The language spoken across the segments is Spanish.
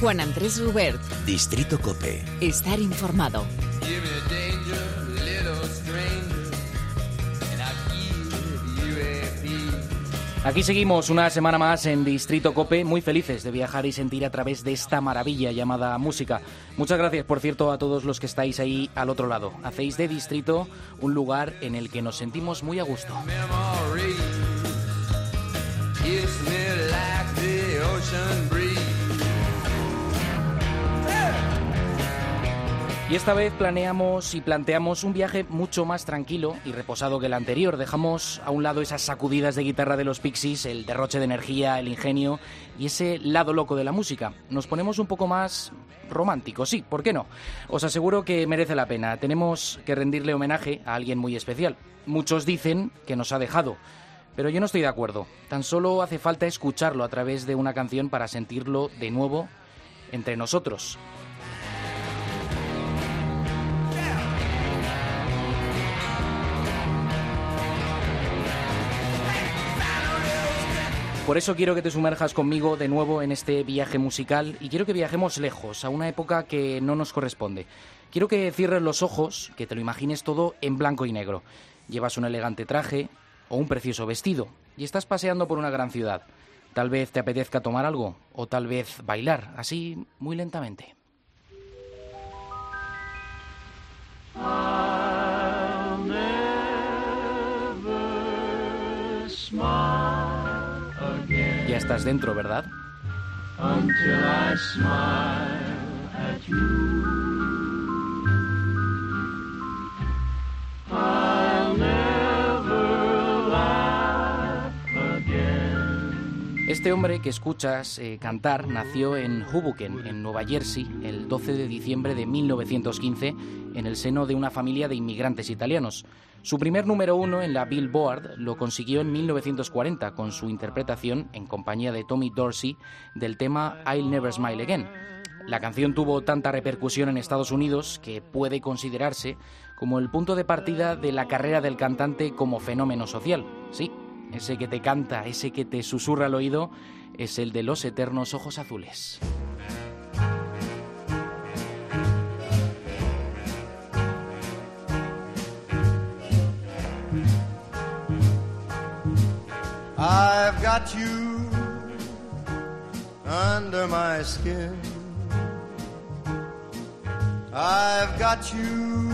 Juan Andrés Rubert. Distrito Cope. Estar informado. Aquí seguimos una semana más en Distrito Cope, muy felices de viajar y sentir a través de esta maravilla llamada música. Muchas gracias, por cierto, a todos los que estáis ahí al otro lado. Hacéis de Distrito un lugar en el que nos sentimos muy a gusto. Y esta vez planeamos y planteamos un viaje mucho más tranquilo y reposado que el anterior. Dejamos a un lado esas sacudidas de guitarra de los Pixies, el derroche de energía, el ingenio y ese lado loco de la música. Nos ponemos un poco más románticos, sí, ¿por qué no? Os aseguro que merece la pena. Tenemos que rendirle homenaje a alguien muy especial. Muchos dicen que nos ha dejado. Pero yo no estoy de acuerdo. Tan solo hace falta escucharlo a través de una canción para sentirlo de nuevo entre nosotros. Por eso quiero que te sumerjas conmigo de nuevo en este viaje musical y quiero que viajemos lejos, a una época que no nos corresponde. Quiero que cierres los ojos, que te lo imagines todo en blanco y negro. Llevas un elegante traje o un precioso vestido y estás paseando por una gran ciudad. Tal vez te apetezca tomar algo o tal vez bailar, así muy lentamente. Estás dentro, ¿verdad? Este hombre que escuchas eh, cantar nació en Hoboken, en Nueva Jersey, el 12 de diciembre de 1915, en el seno de una familia de inmigrantes italianos. Su primer número uno en la Billboard lo consiguió en 1940 con su interpretación, en compañía de Tommy Dorsey, del tema I'll Never Smile Again. La canción tuvo tanta repercusión en Estados Unidos que puede considerarse como el punto de partida de la carrera del cantante como fenómeno social. Sí, ese que te canta, ese que te susurra al oído, es el de los eternos ojos azules. I've got you under my skin. I've got you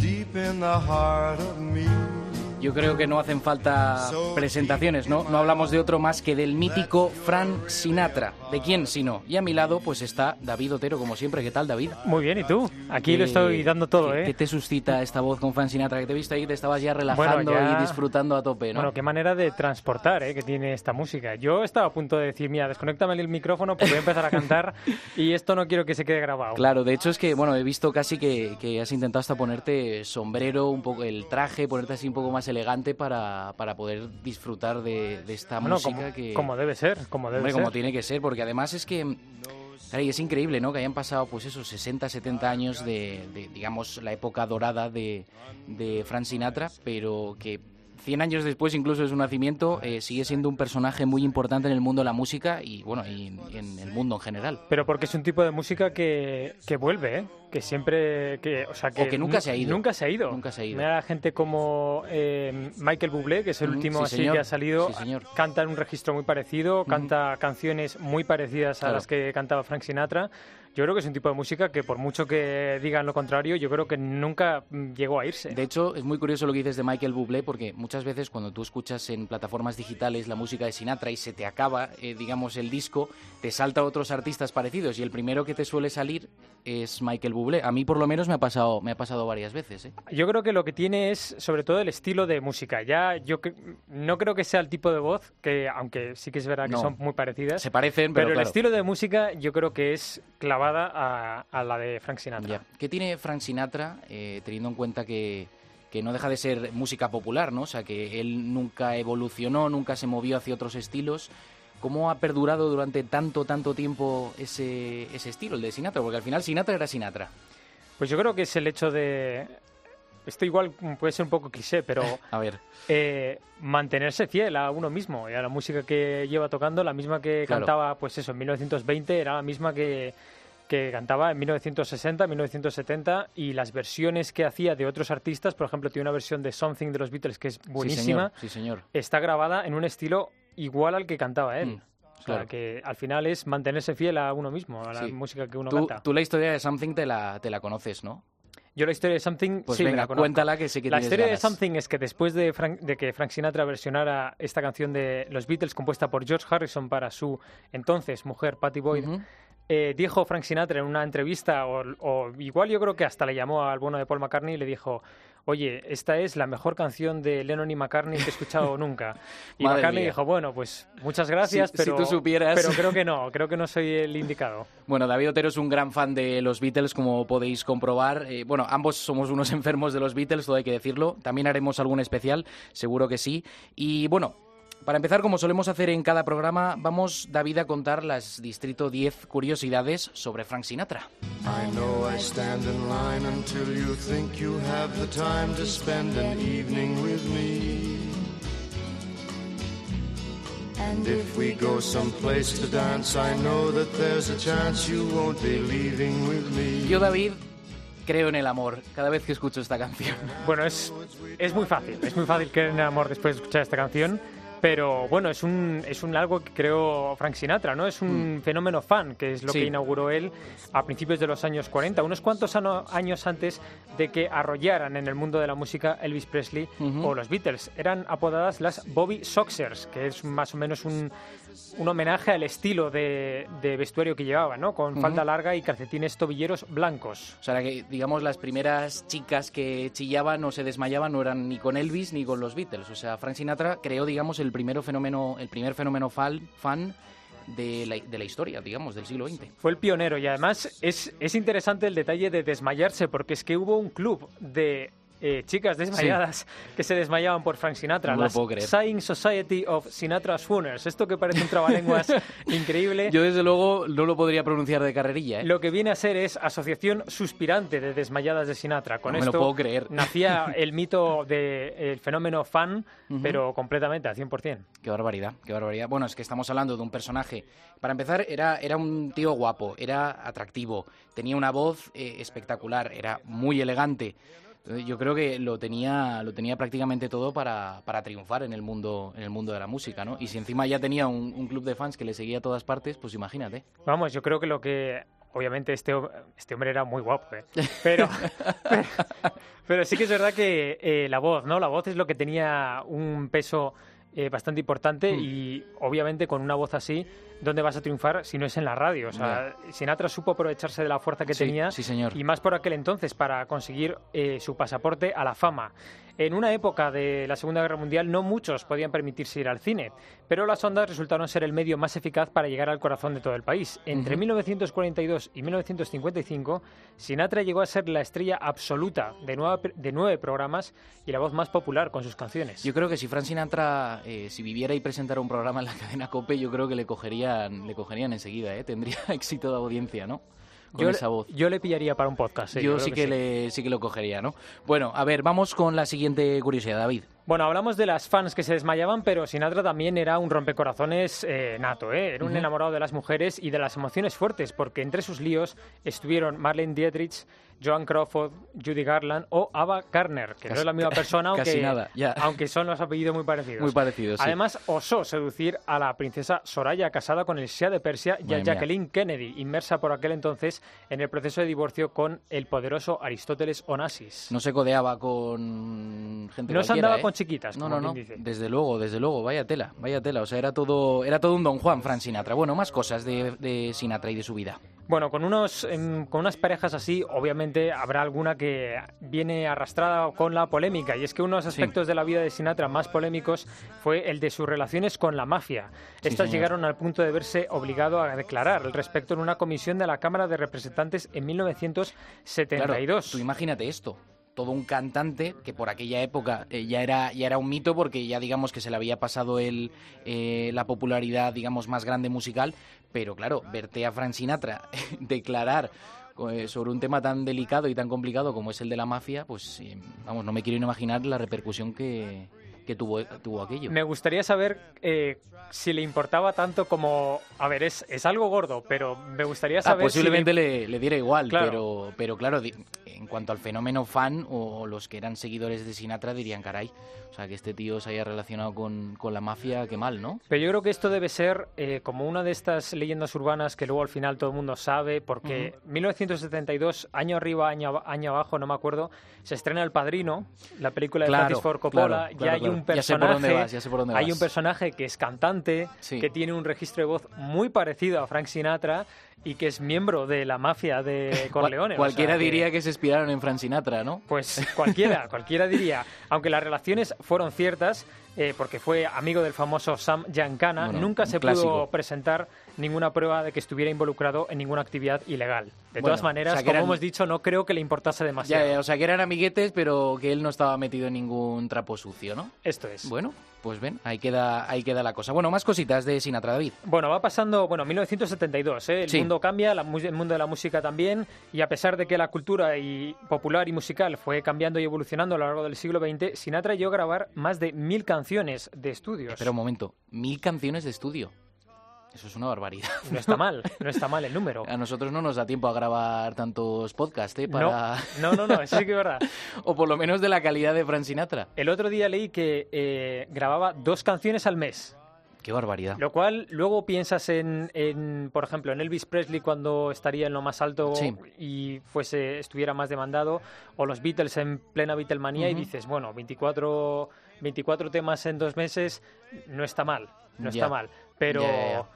deep in the heart of me. Yo creo que no hacen falta presentaciones, ¿no? No hablamos de otro más que del mítico Fran Sinatra. ¿De quién si no? Y a mi lado pues está David Otero, como siempre. ¿Qué tal, David? Muy bien, ¿y tú? Aquí lo estoy dando todo, ¿eh? ¿Qué te suscita esta voz con Fran Sinatra? Que te he visto ahí, te estabas ya relajando y disfrutando a tope, ¿no? Bueno, qué manera de transportar, ¿eh? Que tiene esta música. Yo estaba a punto de decir, mira, desconéctame el micrófono porque voy a empezar a cantar y esto no quiero que se quede grabado. Claro, de hecho es que, bueno, he visto casi que, que has intentado hasta ponerte sombrero, un poco el traje, ponerte así un poco más elegante para, para poder disfrutar de, de esta música como, que... Como debe ser, como debe Hombre, ser. como tiene que ser, porque además es que... Claro, y es increíble, ¿no? Que hayan pasado, pues esos 60, 70 años de, de digamos, la época dorada de, de Frank Sinatra, pero que 100 años después, incluso de su nacimiento, eh, sigue siendo un personaje muy importante en el mundo de la música y, bueno, y, en el mundo en general. Pero porque es un tipo de música que, que vuelve, ¿eh? Que siempre... Que, o, sea, que, O que nunca se ha ido. Nunca se ha ido. Nunca se ha ido. Mira a gente como eh, Michael Bublé, que es el Mm, último sí, así señor. que ha salido, Sí, señor. canta en un registro muy parecido, canta canciones muy parecidas a Claro. las que cantaba Frank Sinatra. Yo creo que es un tipo de música que por mucho que digan lo contrario, yo creo que nunca mm, llegó a irse. De hecho, es muy curioso lo que dices de Michael Bublé, porque muchas veces cuando tú escuchas en plataformas digitales la música de Sinatra y se te acaba, eh, digamos, el disco, te salta a otros artistas parecidos y el primero que te suele salir es Michael Bublé. A mí por lo menos me ha pasado, me ha pasado varias veces. ¿eh? Yo creo que lo que tiene es sobre todo el estilo de música. Ya yo no creo que sea el tipo de voz que, aunque sí que es verdad que No. son muy parecidas, Se parecen, pero, pero, el claro. estilo de música yo creo que es clavada a, a la de Frank Sinatra. Ya. ¿Qué tiene Frank Sinatra, eh, teniendo en cuenta que, que no deja de ser música popular, ¿no? O sea, que él nunca evolucionó, nunca se movió hacia otros estilos. ¿Cómo ha perdurado durante tanto, tanto tiempo ese, ese estilo, el de Sinatra? Porque al final Sinatra era Sinatra. Pues yo creo que es el hecho de esto igual puede ser un poco cliché, pero a ver. Eh, mantenerse fiel a uno mismo y a la música que lleva tocando, la misma que cantaba, pues eso, en 1920 era la misma que, que cantaba en 1960, 1970 y las versiones que hacía de otros artistas, por ejemplo, tiene una versión de Something de los Beatles que es buenísima. Sí, señor. Está grabada en un estilo igual al que cantaba él. Mm, o sea, que al final es mantenerse fiel a uno mismo, a la música que uno canta. Tú la historia de Something te la, te la conoces, ¿no? Yo la historia de Something, pues sí, venga, cuéntala que sé que La historia de Something es que después de, de, que Frank Sinatra versionara esta canción de los Beatles compuesta por George Harrison para su entonces mujer Patty Boyd, eh, dijo Frank Sinatra en una entrevista, o, igual yo creo que hasta le llamó al bueno de Paul McCartney y le dijo, oye, esta es la mejor canción de Lennon y McCartney que he escuchado nunca. Y McCartney dijo, bueno, pues muchas gracias, pero, tú supieras... pero creo que no, creo que no soy el indicado. Bueno, David Otero es un gran fan de los Beatles, como podéis comprobar. Eh, bueno, ambos somos unos enfermos de los Beatles, todo hay que decirlo. También haremos algún especial, seguro que sí. Y bueno, para empezar, como solemos hacer en cada programa, vamos, David, a contar las Distrito 10 curiosidades sobre Frank Sinatra. Yo, David, creo en el amor cada vez que escucho esta canción. Bueno, es, es muy fácil, es muy fácil creer en el amor después de escuchar esta canción. Pero bueno, es un, es un algo que creó Frank Sinatra, ¿no? Es un mm. fenómeno fan, que es lo que inauguró él a principios de los años 40, unos cuantos años antes de que arrollaran en el mundo de la música Elvis Presley o los Beatles. Eran apodadas las Bobby Soxers, que es más o menos un, un homenaje al estilo de, vestuario que llevaba, ¿no? Con falda larga y calcetines tobilleros blancos. O sea, que digamos las primeras chicas que chillaban o se desmayaban no eran ni con Elvis ni con los Beatles. O sea, Frank Sinatra creó, digamos, el, primero fenómeno, el primer fenómeno fan de la, de la, historia, digamos, del siglo XX. Fue el pionero y además es, es interesante el detalle de desmayarse porque es que hubo un club de eh, chicas desmayadas que se desmayaban por Frank Sinatra. No Sighing Society of Sinatra Swooners. Esto que parece un trabalenguas increíble. Yo, desde luego, no lo podría pronunciar de carrerilla. ¿eh? Lo que viene a ser es Asociación Suspirante de Desmayadas de Sinatra. Con no esto me lo puedo creer. nacía el mito del fenómeno fan, pero completamente, al 100%. Qué barbaridad, qué barbaridad. Bueno, es que estamos hablando de un personaje. Para empezar, era, era un tío guapo, era atractivo, tenía una voz eh, espectacular, era muy elegante yo creo que lo tenía, lo tenía prácticamente todo para, para, triunfar en el mundo, en el mundo de la música, ¿no? Y si encima ya tenía un, club de fans que le seguía a todas partes, pues imagínate. Vamos, yo creo que lo que obviamente este, este hombre era muy guapo, ¿eh? pero, pero, sí que es verdad que eh, la voz, ¿no? La voz es lo que tenía un peso eh, bastante importante mm. y obviamente con una voz así, ¿dónde vas a triunfar si no es en la radio? O sea, Sinatra supo aprovecharse de la fuerza que tenía sí, señor. y más por aquel entonces para conseguir eh, su pasaporte a la fama. En una época de la Segunda Guerra Mundial no muchos podían permitirse ir al cine, pero las ondas resultaron ser el medio más eficaz para llegar al corazón de todo el país. Entre 1942 y 1955, Sinatra llegó a ser la estrella absoluta de, de nueve programas y la voz más popular con sus canciones. Yo creo que si Frank Sinatra, eh, si viviera y presentara un programa en la cadena COPE, yo creo que le cogerían, le cogerían enseguida, ¿eh? tendría éxito de audiencia, ¿no? Yo, esa voz. Yo le pillaría para un podcast. yo, sí que, Le, sí que lo cogería, ¿no? Bueno, a ver, vamos con la siguiente curiosidad, David. Bueno, hablamos de las fans que se desmayaban, pero Sinatra también era un rompecorazones eh, nato, ¿eh? Era un enamorado de las mujeres y de las emociones fuertes, porque entre sus líos estuvieron Marlene Dietrich, Joan Crawford, Judy Garland o Ava Gardner, que no es la misma persona, aunque, nada, aunque son los apellidos muy parecidos. Muy parecidos, Además, osó seducir a la princesa Soraya, casada con el Shah de Persia, y a Jacqueline Kennedy, inmersa por aquel entonces en el proceso de divorcio con el poderoso Aristóteles Onassis. No se codeaba con gente No se andaba ¿eh? con chiquitas, no, no, no. Desde luego, desde luego, vaya tela, vaya tela. O sea, era todo, era todo un Don Juan, Frank Sinatra. Bueno, más cosas de, de Sinatra y de su vida. Bueno, con, unos, em, con unas parejas así, obviamente habrá alguna que viene arrastrada con la polémica. Y es que unos aspectos de la vida de Sinatra más polémicos fue el de sus relaciones con la mafia. Estas llegaron al punto de verse obligado a declarar al respecto en una comisión de la Cámara de Representantes en 1972. tú imagínate esto todo un cantante que por aquella época eh, ya era ya era un mito porque ya digamos que se le había pasado el, eh, la popularidad digamos más grande musical pero claro verte a Frank Sinatra declarar sobre un tema tan delicado y tan complicado como es el de la mafia, pues vamos, no me quiero imaginar la repercusión que, que tuvo, tuvo aquello. Me gustaría saber eh, si le importaba tanto como... A ver, es, es algo gordo, pero me gustaría ah, saber... posiblemente le... le... diera igual, pero, pero claro, en cuanto al fenómeno fan o los que eran seguidores de Sinatra dirían, caray, o sea, que este tío se haya relacionado con, con la mafia, qué mal, ¿no? Pero yo creo que esto debe ser eh, como una de estas leyendas urbanas que luego al final todo el mundo sabe, porque 1972, año arriba, año, año abajo, no me acuerdo, se estrena El Padrino, la película de Francis Ford Coppola, y hay un personaje, hay un personaje que es cantante, que tiene un registro de voz muy parecido a Frank Sinatra y que es miembro de la mafia de Corleone. cualquiera diría que se inspiraron en Frank Sinatra, ¿no? Pues cualquiera, cualquiera diría. Aunque las relaciones fueron ciertas, eh, porque fue amigo del famoso Sam Giancana, nunca se pudo presentar ninguna prueba de que estuviera involucrado en ninguna actividad ilegal. De todas maneras, como hemos dicho, no creo que le importase demasiado. o sea, que eran amiguetes, pero que él no estaba metido en ningún trapo sucio, ¿no? Esto es. Bueno, pues ven, ahí queda, ahí queda la cosa. Bueno, más cositas de Sinatra, David. Bueno, va pasando, bueno, 1972, ¿eh? el mundo cambia, el mundo de la música también, y a pesar de que la cultura y popular y musical fue cambiando y evolucionando a lo largo del siglo XX, Sinatra llegó a grabar más de mil canciones de estudios. Pero un momento, mil canciones de estudio. Eso es una barbaridad. No está mal, no está mal el número. A nosotros no nos da tiempo a grabar tantos podcasts, ¿eh? Para... No, no, no, eso sí que es verdad. o por lo menos de la calidad de Frank Sinatra. El otro día leí que eh, grababa dos canciones al mes. Qué barbaridad. Lo cual luego piensas en, en, por ejemplo, en Elvis Presley cuando estaría en lo más alto y fuese estuviera más demandado, o los Beatles en plena Beatlemanía y dices, bueno, 24, 24 temas en dos meses no está mal, no está mal. Pero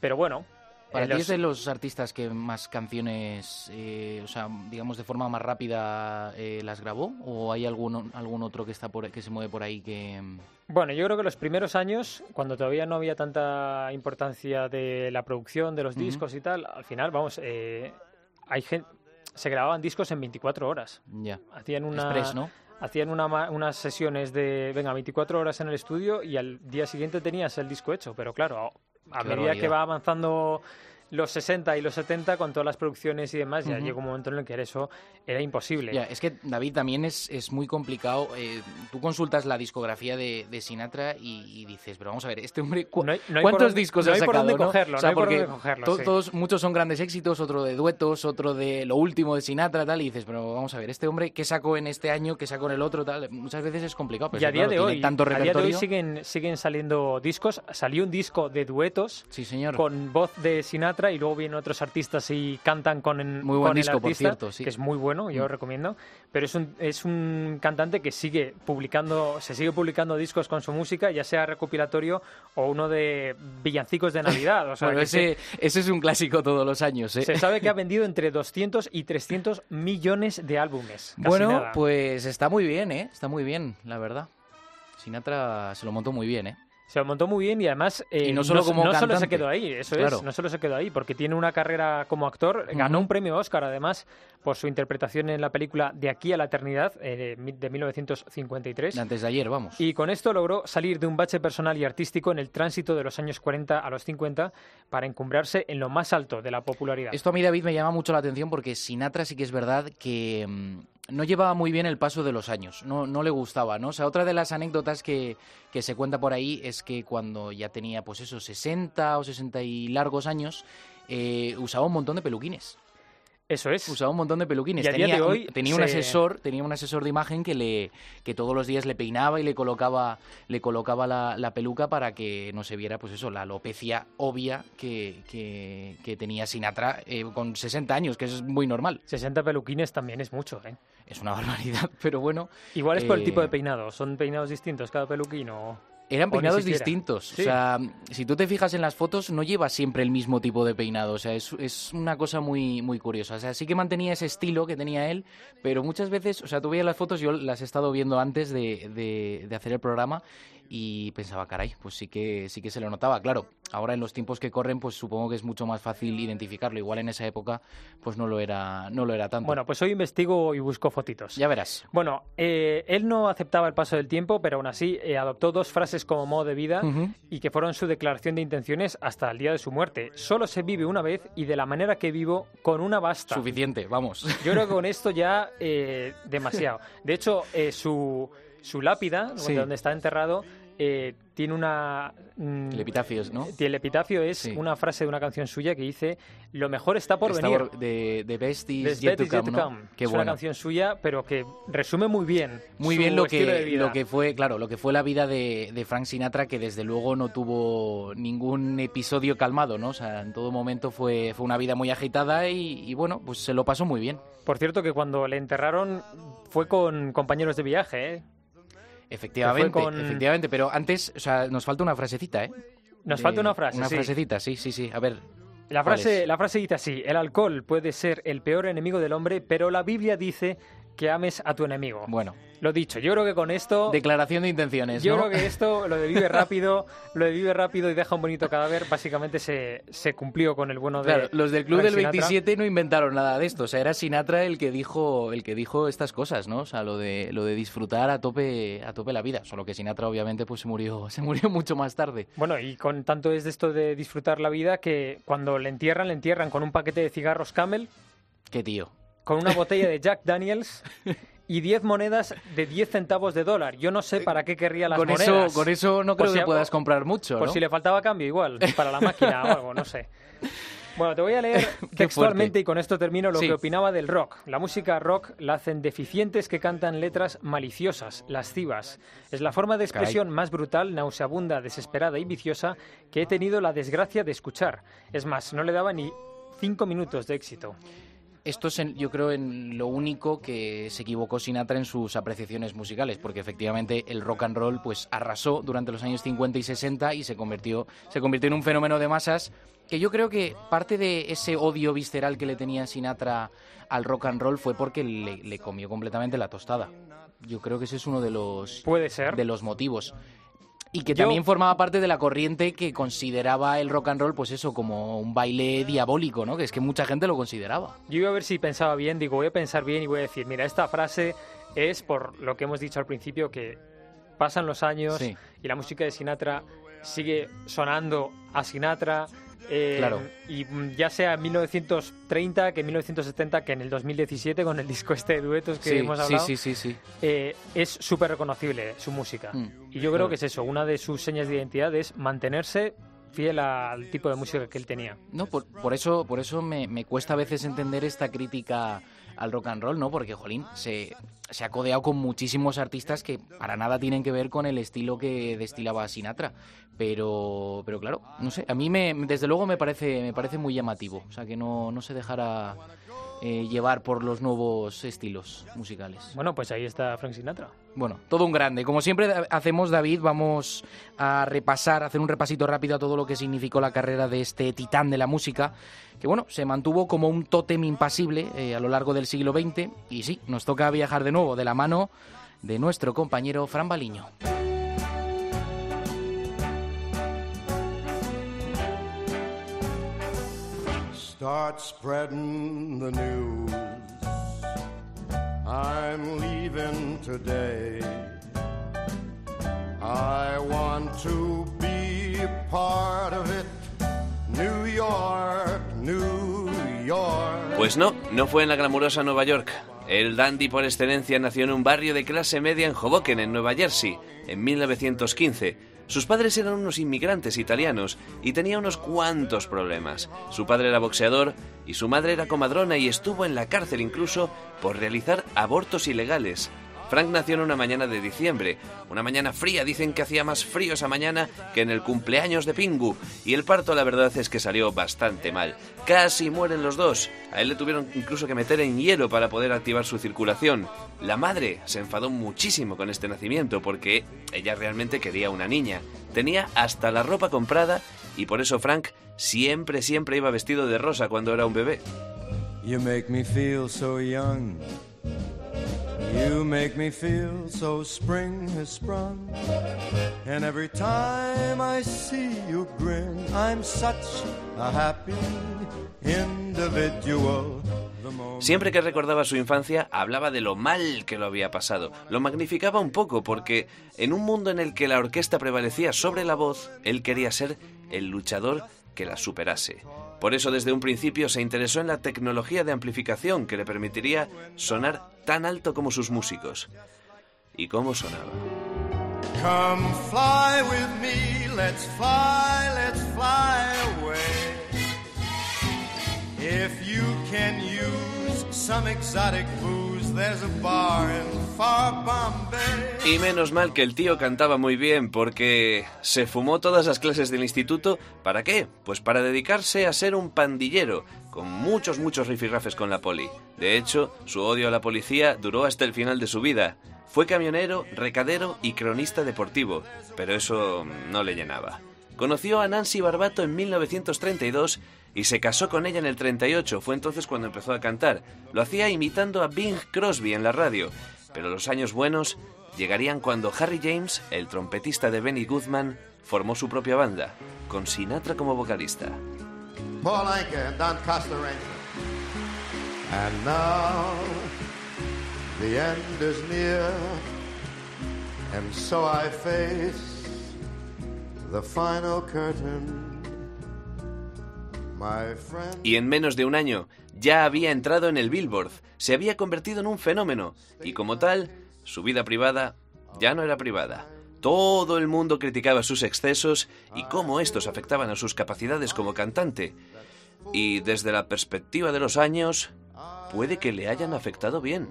pero bueno. ¿Para eh, ti es de los artistas que más canciones, eh, o sea, digamos de forma más rápida eh, las grabó? ¿O hay algún, algún otro que, está por, que se mueve por ahí que...? Bueno, yo creo que los primeros años, cuando todavía no había tanta importancia de la producción, de los discos y tal, al final, vamos, hay gente, se grababan discos en 24 horas. Ya. Hacían una... hacían unas sesiones de, venga, 24 horas en el estudio y al día siguiente tenías el disco hecho. Pero claro, a medida que va avanzando los 60 y los 70 con todas las producciones y demás, ya llegó un momento en el que eso era imposible. Ya, es que David también es, es muy complicado. Eh, tú consultas la discografía de, de Sinatra y, dices, pero vamos a ver, este hombre, ¿cuántos discos ha sacado? Dónde cogerlo, no hay por dónde cogerlo, todos, muchos son grandes éxitos, otro de duetos, otro de lo último de Sinatra, tal, y dices, pero vamos a ver, este hombre, ¿qué sacó en este año? ¿Qué sacó en el otro? Tal? Muchas veces es complicado. Pero y a, día de hoy, tanto a día de hoy siguen, siguen saliendo discos. Salió un disco de duetos sí, señor. con voz de Sinatra y luego viene otros artistas y cantan con, el, muy buen disco, por cierto, que es muy bueno, yo mm. recomiendo. Pero es un, es un cantante que sigue publicando, se sigue publicando discos con su música, ya sea recopilatorio o uno de villancicos de Navidad. O sea, ese, ese es un clásico todos los años. ¿eh? Se sabe que ha vendido entre 200 y 300 millones de álbumes. bueno, pues está muy bien, ¿eh? Está muy bien, la verdad. Sinatra se lo montó muy bien, ¿eh? Se lo montó muy bien y además eh, no, solo, como solo se quedó ahí, eso es, no solo se quedó ahí, porque tiene una carrera como actor, ganó un premio Oscar además por su interpretación en la película De aquí a la eternidad eh, de 1953. Antes de ayer, vamos. Y con esto logró salir de un bache personal y artístico en el tránsito de los años 40 a los 50 para encumbrarse en lo más alto de la popularidad. Esto a mí, David, me llama mucho la atención porque Sinatra sí que es verdad que mm, no llevaba muy bien el paso de los años, no, no le gustaba, ¿no? O sea, otra de las anécdotas que, que, se cuenta por ahí es que cuando ya tenía, pues eso, 60 o 60 y largos años, eh, usaba un montón de peluquines. Eso es. Usaba un montón de peluquines. tenía, hoy tenía un asesor, tenía un asesor de imagen que le que todos los días le peinaba y le colocaba le colocaba la, peluca para que no se viera pues eso la alopecia obvia que, que, tenía Sinatra eh, con 60 años, que es muy normal. 60 peluquines también es mucho, ¿eh? Es una barbaridad, pero bueno. Igual es por el tipo de eh, peinado, son peinados distintos cada peluquín o eran peinados distintos. O sea, si tú te fijas en las fotos, no lleva siempre el mismo tipo de peinado. O sea, es, es, una cosa muy, muy curiosa. O sea, sí que mantenía ese estilo que tenía él, pero muchas veces, o sea, tú veías las fotos, yo las he estado viendo antes de, de, hacer el programa, y pensaba, caray, pues sí que, sí que se lo notaba. Claro, ahora en los tiempos que corren, pues supongo que es mucho más fácil identificarlo. Igual en esa época, pues no lo era, no lo era tanto. Bueno, pues hoy investigo y busco fotitos. Ya verás. Bueno, eh, él no aceptaba el paso del tiempo, pero aún así eh, adoptó dos frases como modo de vida y que fueron su declaración de intenciones hasta el día de su muerte. Solo se vive una vez y de la manera que vivo, con una basta. Suficiente, vamos. Yo creo que con esto ya eh, demasiado. De hecho, su su lápida, donde está enterrado, eh, tiene una... Mm, el epitafio, ¿no? El epitafio es una frase de una canción suya que dice lo mejor está por venir. de, de Best is yet, to come, es una canción suya, pero que resume muy bien Muy bien lo que, lo que fue, claro, lo que fue la vida de, de, Frank Sinatra, que desde luego no tuvo ningún episodio calmado, ¿no? O sea, en todo momento fue, fue una vida muy agitada y, y bueno, pues se lo pasó muy bien. Por cierto que cuando le enterraron fue con compañeros de viaje, ¿eh? Efectivamente, efectivamente, pero antes, o sea, nos falta una frasecita, ¿eh? Nos falta una frase, Una frasecita, sí, sí, sí. A ver, la frase, la frase dice así, el alcohol puede ser el peor enemigo del hombre, pero la Biblia dice que ames a tu enemigo. Bueno. Lo dicho, yo creo que con esto... Declaración de intenciones, Yo creo que esto, lo de vive rápido, lo de vive rápido y deja un bonito cadáver, básicamente se, se cumplió con el bueno de... Claro, los del Club del 27 no inventaron nada de esto, o sea, era Sinatra el que dijo el que dijo estas cosas, ¿no? O sea, lo de, lo de disfrutar a tope, a tope la vida, solo que Sinatra obviamente pues se murió, se murió mucho más tarde. Bueno, y con tanto es de esto de disfrutar la vida que cuando le entierran, le entierran con un paquete de cigarros Camel. Qué tío con una botella de Jack Daniels y 10 monedas de 10 centavos de dólar. Yo no sé para qué querría las con monedas. Eso, con eso no creo que puedas comprar mucho. Por si le faltaba cambio, igual, para la máquina o algo, no sé. Bueno, te voy a leer textualmente y con esto termino lo que opinaba del rock. La música rock la hacen deficientes que cantan letras maliciosas, lascivas. Es la forma de expresión más brutal, nauseabunda, desesperada y viciosa que he tenido la desgracia de escuchar. Es más, no le daba ni cinco minutos de éxito esto es, yo creo, en lo único que se equivocó Sinatra en sus apreciaciones musicales, porque efectivamente el rock and roll pues arrasó durante los años 50 y 60 y se convirtió, se convirtió en un fenómeno de masas que yo creo que parte de ese odio visceral que le tenía Sinatra al rock and roll fue porque le, le comió completamente la tostada. Yo creo que ese es uno de los, Puede ser. de los motivos. Y que también formaba parte de la corriente que consideraba el rock and roll, pues eso, como un baile diabólico, ¿no? Que es que mucha gente lo consideraba. Yo iba a ver si pensaba bien, digo, voy a pensar bien y voy a decir, mira, esta frase es por lo que hemos dicho al principio, que pasan los años y la música de Sinatra sigue sonando a Sinatra, eh, claro. Y ya sea en 1930 que en 1970 que en el 2017 con el disco este de duetos que hemos hablado, sí, sí, sí, eh, es súper reconocible su música. Mm. y yo creo que es eso, una de sus señas de identidad es mantenerse fiel al tipo de música que él tenía. No, por, por eso, por eso me, me, cuesta a veces entender esta crítica al rock and roll, ¿no? Porque, jolín, se, se ha codeado con muchísimos artistas que para nada tienen que ver con el estilo que destilaba Sinatra. Pero, pero claro, no sé, a mí me, desde luego me parece, me parece muy llamativo. O sea, que no, no se dejara eh, llevar por los nuevos estilos musicales. Bueno, pues ahí está Frank Sinatra. Bueno, todo un grande. Como siempre hacemos, David, vamos a repasar, hacer un repasito rápido a todo lo que significó la carrera de este titán de la música, que bueno, se mantuvo como un tótem impasible eh, a lo largo del siglo XX. Y sí, nos toca viajar de nuevo de la mano de nuestro compañero Fran Baliño. Start spreading the news. I'm leaving today. I want to be part of it. New York, New York. Pues no, no fue en la glamurosa Nueva York. El dandy por excelencia nació en un barrio de clase media en Hoboken, en Nueva Jersey, en 1915 sus padres eran unos inmigrantes italianos y tenía unos cuantos problemas. Su padre era boxeador y su madre era comadrona y estuvo en la cárcel incluso por realizar abortos ilegales. Frank nació en una mañana de diciembre, una mañana fría, dicen que hacía más frío esa mañana que en el cumpleaños de Pingu, y el parto la verdad es que salió bastante mal. Casi mueren los dos, a él le tuvieron incluso que meter en hielo para poder activar su circulación. La madre se enfadó muchísimo con este nacimiento porque ella realmente quería una niña, tenía hasta la ropa comprada y por eso Frank siempre, siempre iba vestido de rosa cuando era un bebé. You make me feel so spring has sprung. And every time I see you grin, I'm such a happy individual. Siempre que recordaba su infancia, hablaba de lo mal que lo había pasado. Lo magnificaba un poco porque en un mundo en el que la orquesta prevalecía sobre la voz, él quería ser el luchador que la superase. Por eso desde un principio se interesó en la tecnología de amplificación que le permitiría sonar tan alto como sus músicos. ¿Y cómo sonaba? Come fly with me, let's fly, let's fly away. If you can use some exotic booze, Y menos mal que el tío cantaba muy bien porque se fumó todas las clases del instituto. ¿Para qué? Pues para dedicarse a ser un pandillero, con muchos, muchos rifirrafes con la poli. De hecho, su odio a la policía duró hasta el final de su vida. Fue camionero, recadero y cronista deportivo, pero eso no le llenaba. Conoció a Nancy Barbato en 1932 y se casó con ella en el 38. Fue entonces cuando empezó a cantar. Lo hacía imitando a Bing Crosby en la radio. Pero los años buenos llegarían cuando Harry James, el trompetista de Benny Goodman, formó su propia banda, con Sinatra como vocalista. Paul Don Costa. And now the end is near, and so I face final curtain. Y en menos de un año ya había entrado en el Billboard, se había convertido en un fenómeno, y como tal, su vida privada ya no era privada. Todo el mundo criticaba sus excesos y cómo estos afectaban a sus capacidades como cantante. Y desde la perspectiva de los años, puede que le hayan afectado bien.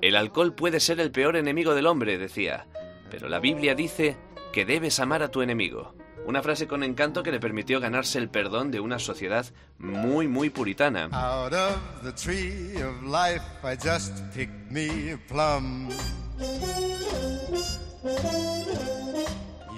El alcohol puede ser el peor enemigo del hombre, decía, pero la Biblia dice que debes amar a tu enemigo. Una frase con encanto que le permitió ganarse el perdón de una sociedad muy, muy puritana. Out of the tree of life, I just picked me a plum.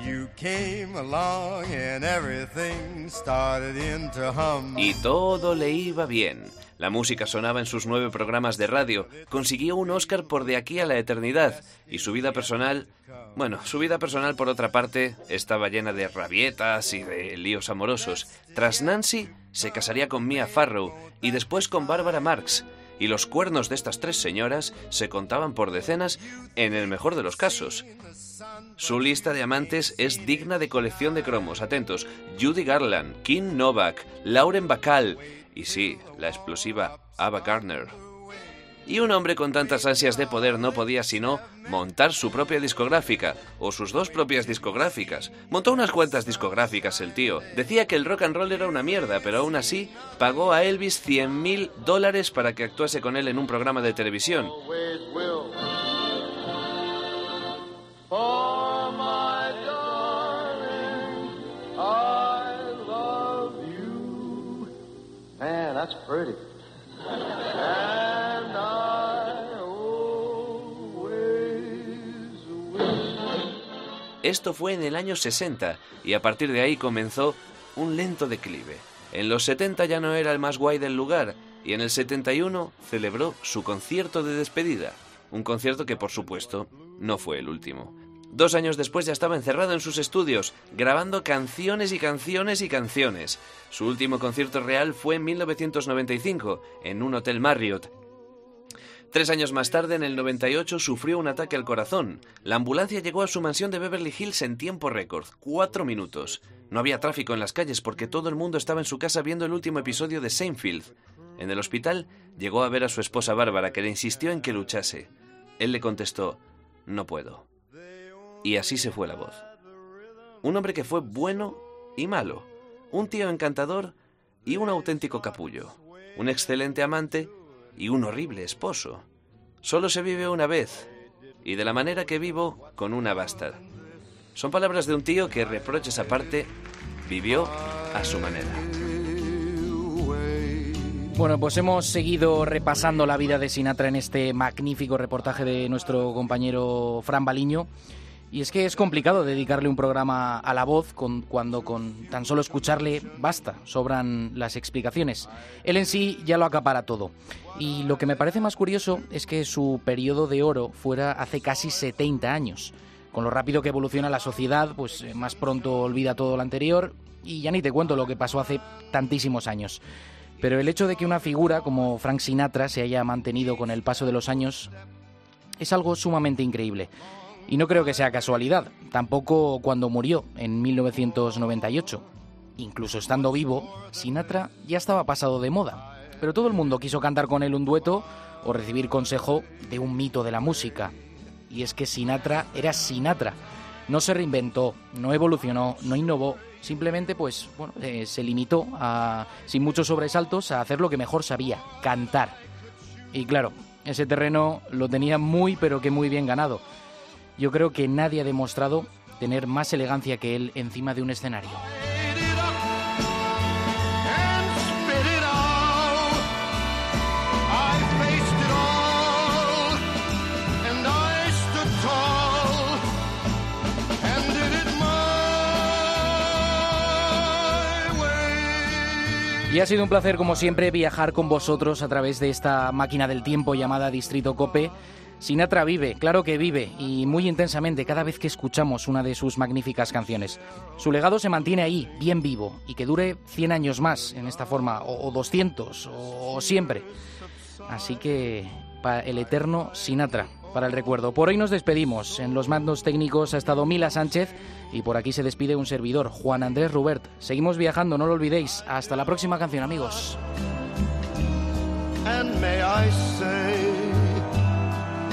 You came along and everything started into hum. Y todo le iba bien. La música sonaba en sus nueve programas de radio, consiguió un Oscar por De aquí a la eternidad, y su vida personal, bueno, su vida personal por otra parte estaba llena de rabietas y de líos amorosos. Tras Nancy, se casaría con Mia Farrow y después con Barbara Marx, y los cuernos de estas tres señoras se contaban por decenas en el mejor de los casos. Su lista de amantes es digna de colección de cromos. Atentos, Judy Garland, Kim Novak, Lauren Bacall y sí, la explosiva Ava Gardner. Y un hombre con tantas ansias de poder no podía sino montar su propia discográfica, o sus dos propias discográficas. Montó unas cuantas discográficas el tío. Decía que el rock and roll era una mierda, pero aún así pagó a Elvis 100 mil dólares para que actuase con él en un programa de televisión. Esto fue en el año 60 y a partir de ahí comenzó un lento declive. En los 70 ya no era el más guay del lugar y en el 71 celebró su concierto de despedida. Un concierto que por supuesto no fue el último. Dos años después ya estaba encerrado en sus estudios, grabando canciones y canciones y canciones. Su último concierto real fue en 1995, en un hotel Marriott, Tres años más tarde, en el 98, sufrió un ataque al corazón. La ambulancia llegó a su mansión de Beverly Hills en tiempo récord, cuatro minutos. No había tráfico en las calles porque todo el mundo estaba en su casa viendo el último episodio de Seinfeld. En el hospital, llegó a ver a su esposa Bárbara, que le insistió en que luchase. Él le contestó, no puedo. Y así se fue la voz. Un hombre que fue bueno y malo. Un tío encantador y un auténtico capullo. Un excelente amante y un horrible esposo. Solo se vive una vez, y de la manera que vivo, con una basta. Son palabras de un tío que, reproches aparte, vivió a su manera. Bueno, pues hemos seguido repasando la vida de Sinatra en este magnífico reportaje de nuestro compañero Fran Baliño. Y es que es complicado dedicarle un programa a la voz con, cuando con tan solo escucharle basta, sobran las explicaciones. Él en sí ya lo acapara todo. Y lo que me parece más curioso es que su periodo de oro fuera hace casi 70 años. Con lo rápido que evoluciona la sociedad, pues eh, más pronto olvida todo lo anterior y ya ni te cuento lo que pasó hace tantísimos años. Pero el hecho de que una figura como Frank Sinatra se haya mantenido con el paso de los años es algo sumamente increíble. Y no creo que sea casualidad, tampoco cuando murió en 1998. Incluso estando vivo, Sinatra ya estaba pasado de moda. Pero todo el mundo quiso cantar con él un dueto o recibir consejo de un mito de la música. Y es que Sinatra era Sinatra. No se reinventó, no evolucionó, no innovó. Simplemente, pues, bueno, eh, se limitó a, sin muchos sobresaltos, a hacer lo que mejor sabía, cantar. Y claro, ese terreno lo tenía muy, pero que muy bien ganado yo creo que nadie ha demostrado tener más elegancia que él encima de un escenario. Y ha sido un placer, como siempre, viajar con vosotros a través de esta máquina del tiempo llamada Distrito Cope Sinatra vive, claro que vive, y muy intensamente cada vez que escuchamos una de sus magníficas canciones. Su legado se mantiene ahí, bien vivo, y que dure 100 años más en esta forma, o, 200, o, siempre. Así que, para el eterno Sinatra, para el recuerdo. Por hoy nos despedimos. En los mandos técnicos ha estado Mila Sánchez, y por aquí se despide un servidor, Juan Andrés Rubert. Seguimos viajando, no lo olvidéis. Hasta la próxima canción, amigos.